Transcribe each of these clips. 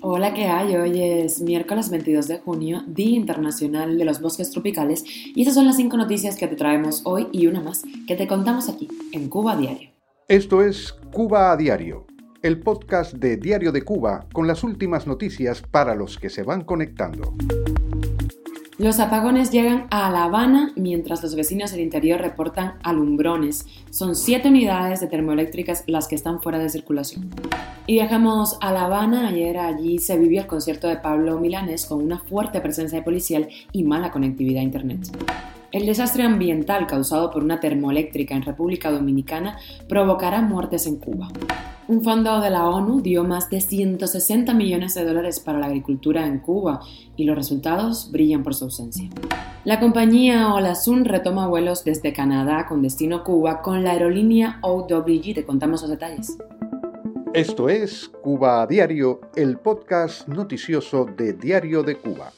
Hola, ¿qué hay? Hoy es miércoles 22 de junio, Día Internacional de los Bosques Tropicales, y estas son las cinco noticias que te traemos hoy y una más que te contamos aquí, en Cuba a Diario. Esto es Cuba a Diario, el podcast de Diario de Cuba con las últimas noticias para los que se van conectando. Los apagones llegan a La Habana mientras los vecinos del interior reportan alumbrones. Son siete unidades de termoeléctricas las que están fuera de circulación. Y viajamos a La Habana. Ayer allí se vivió el concierto de Pablo Milanes con una fuerte presencia policial y mala conectividad a Internet. El desastre ambiental causado por una termoeléctrica en República Dominicana provocará muertes en Cuba. Un fondo de la ONU dio más de 160 millones de dólares para la agricultura en Cuba y los resultados brillan por su ausencia. La compañía Olasun retoma vuelos desde Canadá con destino Cuba con la aerolínea OWG. Te contamos los detalles. Esto es Cuba a Diario, el podcast noticioso de Diario de Cuba.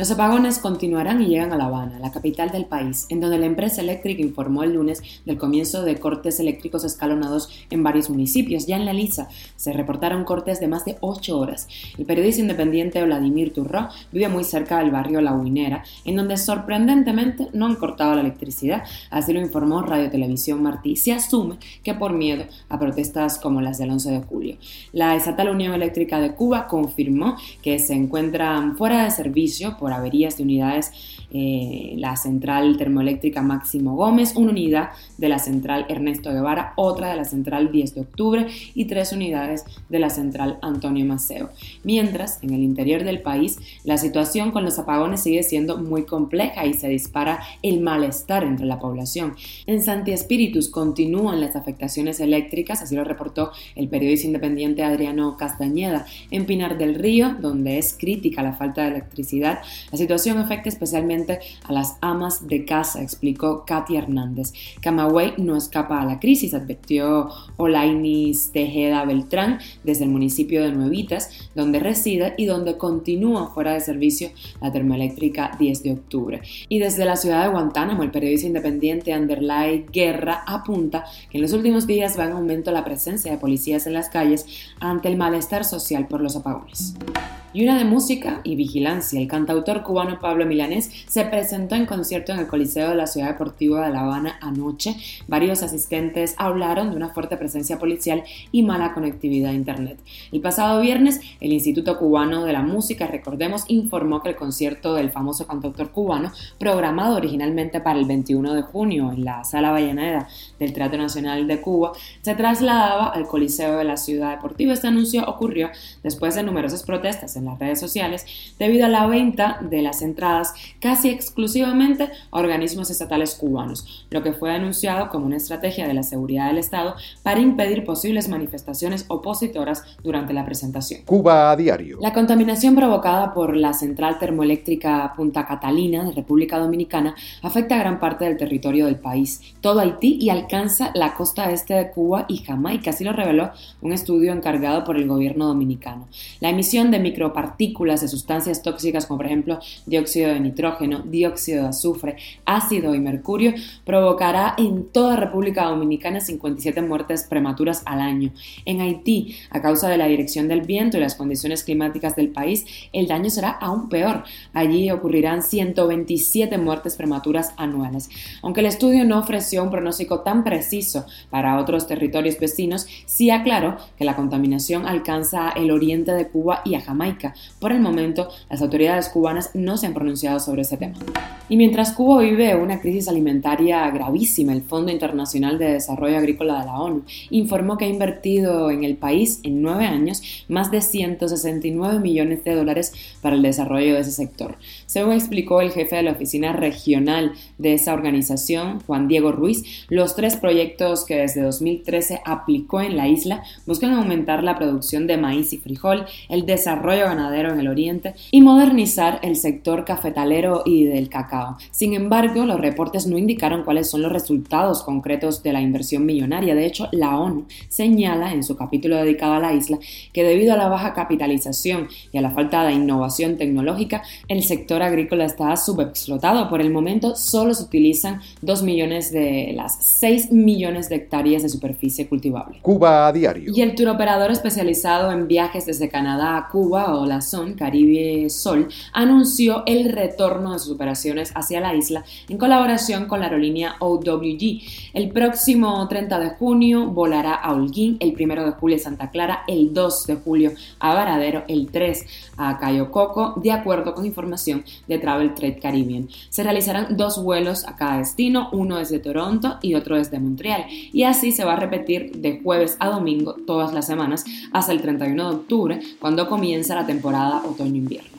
Los apagones continuarán y llegan a La Habana, la capital del país, en donde la empresa eléctrica informó el lunes del comienzo de cortes eléctricos escalonados en varios municipios. Ya en la Lisa se reportaron cortes de más de ocho horas. El periodista independiente Vladimir Turro vive muy cerca del barrio La Huinera, en donde sorprendentemente no han cortado la electricidad. Así lo informó Radio Televisión Martí. Se asume que por miedo a protestas como las del 11 de julio. La estatal Unión Eléctrica de Cuba confirmó que se encuentran fuera de servicio por averías de unidades eh, la central termoeléctrica Máximo Gómez, una unidad de la central Ernesto Guevara, otra de la central 10 de octubre y tres unidades de la central Antonio Maceo. Mientras, en el interior del país, la situación con los apagones sigue siendo muy compleja y se dispara el malestar entre la población. En Santi Espíritus continúan las afectaciones eléctricas, así lo reportó el periodista independiente Adriano Castañeda. En Pinar del Río, donde es crítica la falta de electricidad, la situación afecta especialmente a las amas de casa, explicó Katy Hernández. Camagüey no escapa a la crisis, advirtió Olainis Tejeda Beltrán desde el municipio de Nuevitas, donde reside y donde continúa fuera de servicio la termoeléctrica 10 de octubre. Y desde la ciudad de Guantánamo, el periodista independiente Anderlay Guerra apunta que en los últimos días va en aumento la presencia de policías en las calles ante el malestar social por los apagones y una de música y vigilancia. El cantautor cubano Pablo Milanés se presentó en concierto en el Coliseo de la Ciudad Deportiva de La Habana anoche. Varios asistentes hablaron de una fuerte presencia policial y mala conectividad a Internet. El pasado viernes, el Instituto Cubano de la Música, recordemos, informó que el concierto del famoso cantautor cubano, programado originalmente para el 21 de junio en la Sala Valleneda del Teatro Nacional de Cuba, se trasladaba al Coliseo de la Ciudad Deportiva. Este anuncio ocurrió después de numerosas protestas en las redes sociales debido a la venta de las entradas casi exclusivamente a organismos estatales cubanos, lo que fue anunciado como una estrategia de la seguridad del Estado para impedir posibles manifestaciones opositoras durante la presentación. Cuba a diario. La contaminación provocada por la central termoeléctrica Punta Catalina de República Dominicana afecta a gran parte del territorio del país, todo Haití y alcanza la costa este de Cuba y Jamaica, así lo reveló un estudio encargado por el gobierno dominicano. La emisión de micro partículas de sustancias tóxicas como por ejemplo dióxido de nitrógeno, dióxido de azufre, ácido y mercurio provocará en toda República Dominicana 57 muertes prematuras al año. En Haití, a causa de la dirección del viento y las condiciones climáticas del país, el daño será aún peor. Allí ocurrirán 127 muertes prematuras anuales. Aunque el estudio no ofreció un pronóstico tan preciso para otros territorios vecinos, sí aclaró que la contaminación alcanza el oriente de Cuba y a Jamaica por el momento, las autoridades cubanas no se han pronunciado sobre ese tema. Y mientras Cuba vive una crisis alimentaria gravísima, el Fondo Internacional de Desarrollo Agrícola de la ONU informó que ha invertido en el país en nueve años más de 169 millones de dólares para el desarrollo de ese sector. Según explicó el jefe de la oficina regional de esa organización, Juan Diego Ruiz, los tres proyectos que desde 2013 aplicó en la isla buscan aumentar la producción de maíz y frijol, el desarrollo ganadero en el oriente y modernizar el sector cafetalero y del cacao. Sin embargo, los reportes no indicaron cuáles son los resultados concretos de la inversión millonaria. De hecho, la ONU señala en su capítulo dedicado a la isla que debido a la baja capitalización y a la falta de innovación tecnológica, el sector agrícola está subexplotado. Por el momento solo se utilizan 2 millones de las 6 millones de hectáreas de superficie cultivable. Cuba a diario. Y el tour operador especializado en viajes desde Canadá a Cuba o la Caribe Sol anunció el retorno de sus operaciones hacia la isla en colaboración con la aerolínea OWG. El próximo 30 de junio volará a Holguín, el 1 de julio a Santa Clara, el 2 de julio a Varadero, el 3 a Cayo Coco, de acuerdo con información de Travel Trade Caribbean. Se realizarán dos vuelos a cada destino, uno desde Toronto y otro desde Montreal, y así se va a repetir de jueves a domingo todas las semanas hasta el 31 de octubre, cuando comienza la temporada otoño-invierno.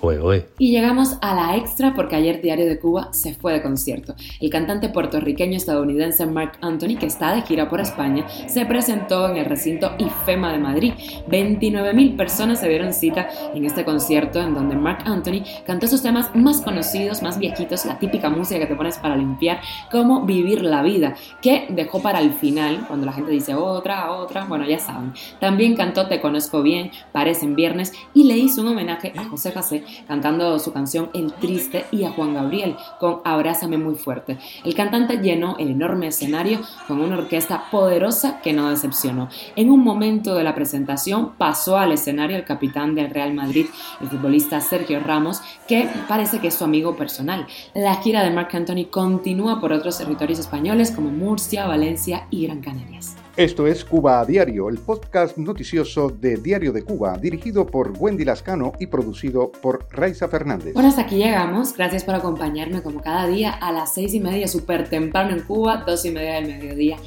Y llegamos a la extra porque ayer Diario de Cuba se fue de concierto. El cantante puertorriqueño estadounidense Mark Anthony, que está de gira por España, se presentó en el recinto IFEMA de Madrid. 29.000 personas se dieron cita en este concierto en donde Mark Anthony cantó sus temas más conocidos, más viejitos, la típica música que te pones para limpiar, como Vivir la Vida, que dejó para el final, cuando la gente dice otra, otra, bueno, ya saben. También cantó Te Conozco Bien, Parecen Viernes y le hizo un homenaje a José José cantando su canción El Triste y a Juan Gabriel con Abrázame muy fuerte. El cantante llenó el enorme escenario con una orquesta poderosa que no decepcionó. En un momento de la presentación pasó al escenario el capitán del Real Madrid, el futbolista Sergio Ramos, que parece que es su amigo personal. La gira de Marc Anthony continúa por otros territorios españoles como Murcia, Valencia y Gran Canarias. Esto es Cuba a Diario, el podcast noticioso de Diario de Cuba, dirigido por Wendy Lascano y producido por Raiza Fernández. Bueno, hasta aquí llegamos. Gracias por acompañarme como cada día a las seis y media, súper temprano en Cuba, dos y media del mediodía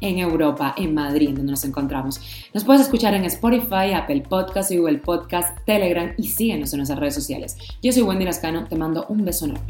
en Europa, en Madrid, donde nos encontramos. Nos puedes escuchar en Spotify, Apple Podcast, Google Podcast, Telegram y síguenos en nuestras redes sociales. Yo soy Wendy Lascano, te mando un beso enorme.